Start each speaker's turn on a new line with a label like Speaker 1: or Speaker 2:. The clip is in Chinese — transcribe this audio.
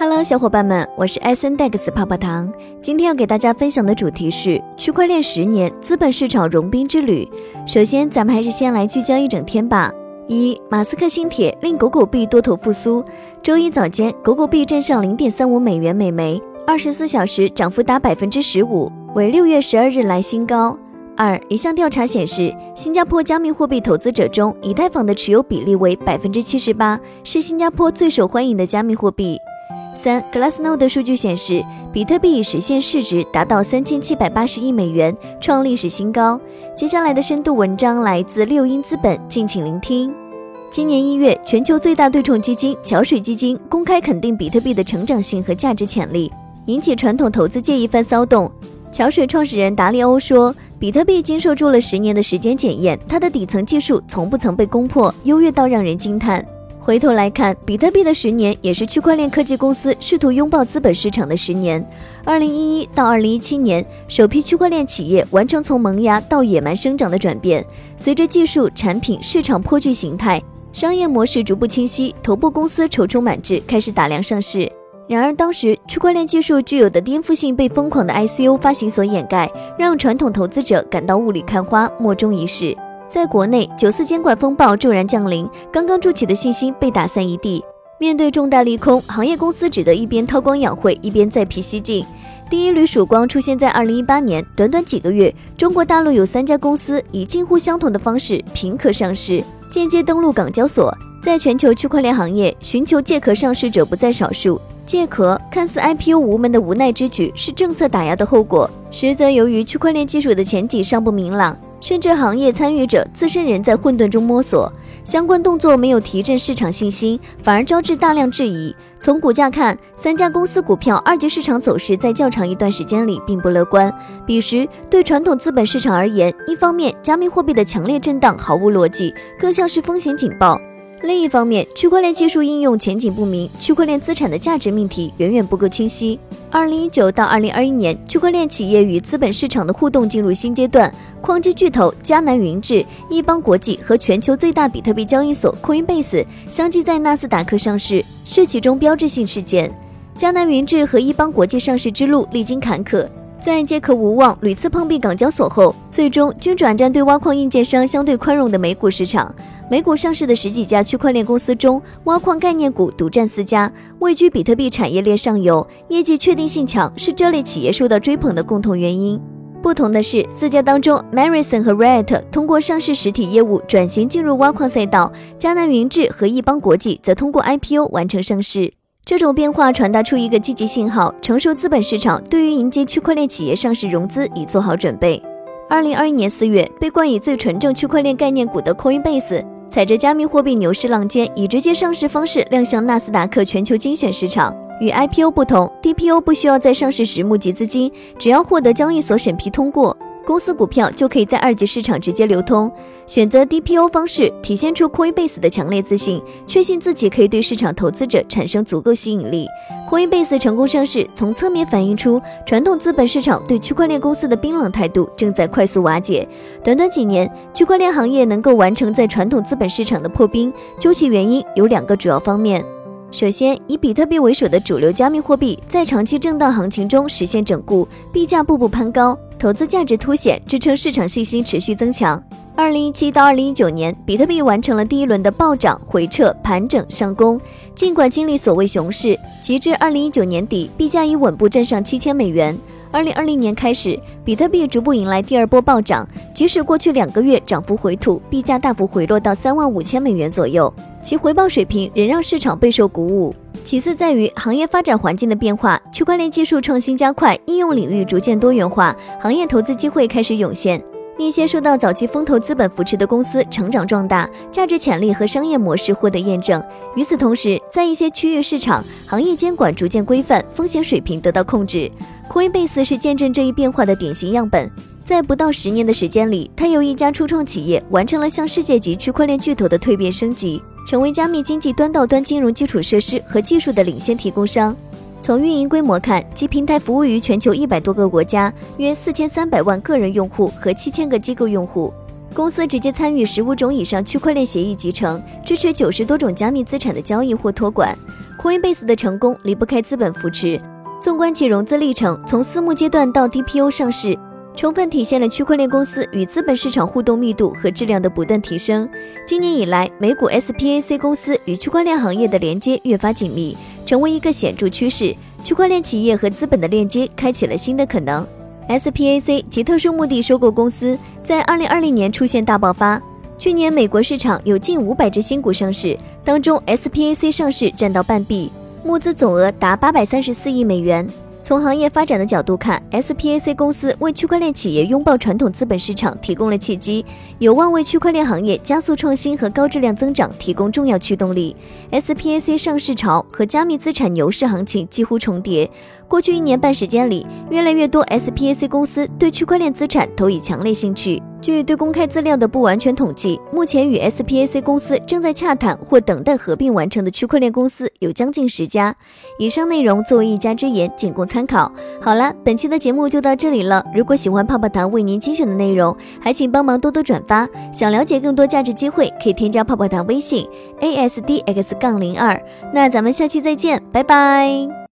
Speaker 1: Hello，小伙伴们，我是艾森 Dex 泡泡糖。今天要给大家分享的主题是区块链十年资本市场融冰之旅。首先，咱们还是先来聚焦一整天吧。一，马斯克新帖令狗狗币多头复苏。周一早间，狗狗币站上零点三五美元每枚，二十四小时涨幅达百分之十五，为六月十二日来新高。二，一项调查显示，新加坡加密货币投资者中，以太坊的持有比例为百分之七十八，是新加坡最受欢迎的加密货币。三，Glassnode 的数据显示，比特币已实现市值达到三千七百八十亿美元，创历史新高。接下来的深度文章来自六鹰资本，敬请聆听。今年一月，全球最大对冲基金桥水基金公开肯定比特币的成长性和价值潜力，引起传统投资界一番骚动。桥水创始人达利欧说。比特币经受住了十年的时间检验，它的底层技术从不曾被攻破，优越到让人惊叹。回头来看，比特币的十年也是区块链科技公司试图拥抱资本市场的十年。二零一一到二零一七年，首批区块链企业完成从萌芽到野蛮生长的转变。随着技术、产品、市场颇具形态，商业模式逐步清晰，头部公司踌躇满志，开始打量上市。然而，当时区块链技术具有的颠覆性被疯狂的 ICO 发行所掩盖，让传统投资者感到雾里看花、莫衷一是。在国内，九四监管风暴骤然降临，刚刚筑起的信心被打散一地。面对重大利空，行业公司只得一边韬光养晦，一边再辟蹊径。第一缕曙光出现在二零一八年，短短几个月，中国大陆有三家公司以近乎相同的方式平壳上市，间接登陆港交所。在全球区块链行业，寻求借壳上市者不在少数。借壳看似 IPO 无门的无奈之举，是政策打压的后果。实则由于区块链技术的前景尚不明朗，甚至行业参与者自身仍在混沌中摸索，相关动作没有提振市场信心，反而招致大量质疑。从股价看，三家公司股票二级市场走势在较长一段时间里并不乐观。彼时，对传统资本市场而言，一方面加密货币的强烈震荡毫无逻辑，更像是风险警报。另一方面，区块链技术应用前景不明，区块链资产的价值命题远远不够清晰。二零一九到二零二一年，区块链企业与资本市场的互动进入新阶段。矿机巨头迦南云智、易邦国际和全球最大比特币交易所 Coinbase 相继在纳斯达克上市，是其中标志性事件。迦南云智和易邦国际上市之路历经坎坷。在借壳无望、屡次碰壁港交所后，最终均转战对挖矿硬件商相对宽容的美股市场。美股上市的十几家区块链公司中，挖矿概念股独占四家，位居比特币产业链上游，业绩确定性强，是这类企业受到追捧的共同原因。不同的是，四家当中，Marison 和 Riot 通过上市实体业务转型进入挖矿赛道，迦南云智和易邦国际则通过 IPO 完成上市。这种变化传达出一个积极信号，成熟资本市场对于迎接区块链企业上市融资已做好准备。二零二一年四月，被冠以最纯正区块链概念股的 Coinbase，踩着加密货币牛市浪尖，以直接上市方式亮相纳斯达克全球精选市场。与 IPO 不同，DPO 不需要在上市时募集资金，只要获得交易所审批通过。公司股票就可以在二级市场直接流通。选择 DPO 方式，体现出 Coinbase 的强烈自信，确信自己可以对市场投资者产生足够吸引力。Coinbase 成功上市，从侧面反映出传统资本市场对区块链公司的冰冷态度正在快速瓦解。短短几年，区块链行业能够完成在传统资本市场的破冰，究其原因有两个主要方面。首先，以比特币为首的主流加密货币在长期震荡行情中实现整固，币价步步攀高。投资价值凸显，支撑市场信心持续增强。二零一七到二零一九年，比特币完成了第一轮的暴涨、回撤、盘整、上攻。尽管经历所谓熊市，截至二零一九年底，币价已稳步站上七千美元。二零二零年开始，比特币逐步迎来第二波暴涨，即使过去两个月涨幅回吐，币价大幅回落到三万五千美元左右，其回报水平仍让市场备受鼓舞。其次在于行业发展环境的变化，区块链技术创新加快，应用领域逐渐多元化，行业投资机会开始涌现。一些受到早期风投资本扶持的公司成长壮大，价值潜力和商业模式获得验证。与此同时，在一些区域市场，行业监管逐渐规范，风险水平得到控制。Coinbase 是见证这一变化的典型样本。在不到十年的时间里，它由一家初创企业完成了向世界级区块链巨头的蜕变升级。成为加密经济端到端金融基础设施和技术的领先提供商。从运营规模看，其平台服务于全球一百多个国家，约四千三百万个人用户和七千个机构用户。公司直接参与十五种以上区块链协议集成，支持九十多种加密资产的交易或托管。Coinbase 的成功离不开资本扶持。纵观其融资历程，从私募阶段到 DPO 上市，充分体现了区块链公司与资本市场互动密度和质量的不断提升。今年以来，美股 SPAC 公司与区块链行业的连接越发紧密，成为一个显著趋势。区块链企业和资本的链接开启了新的可能。SPAC 及特殊目的收购公司在2020年出现大爆发，去年美国市场有近五百只新股上市，当中 SPAC 上市占到半壁。募资总额达八百三十四亿美元。从行业发展的角度看，SPAC 公司为区块链企业拥抱传统资本市场提供了契机，有望为区块链行业加速创新和高质量增长提供重要驱动力。SPAC 上市潮和加密资产牛市行情几乎重叠。过去一年半时间里，越来越多 SPAC 公司对区块链资产投以强烈兴趣。据对公开资料的不完全统计，目前与 SPAC 公司正在洽谈或等待合并完成的区块链公司有将近十家。以上内容作为一家之言，仅供参考。好了，本期的节目就到这里了。如果喜欢泡泡糖为您精选的内容，还请帮忙多多转发。想了解更多价值机会，可以添加泡泡糖微信 a s d x 杠零二。那咱们下期再见，拜拜。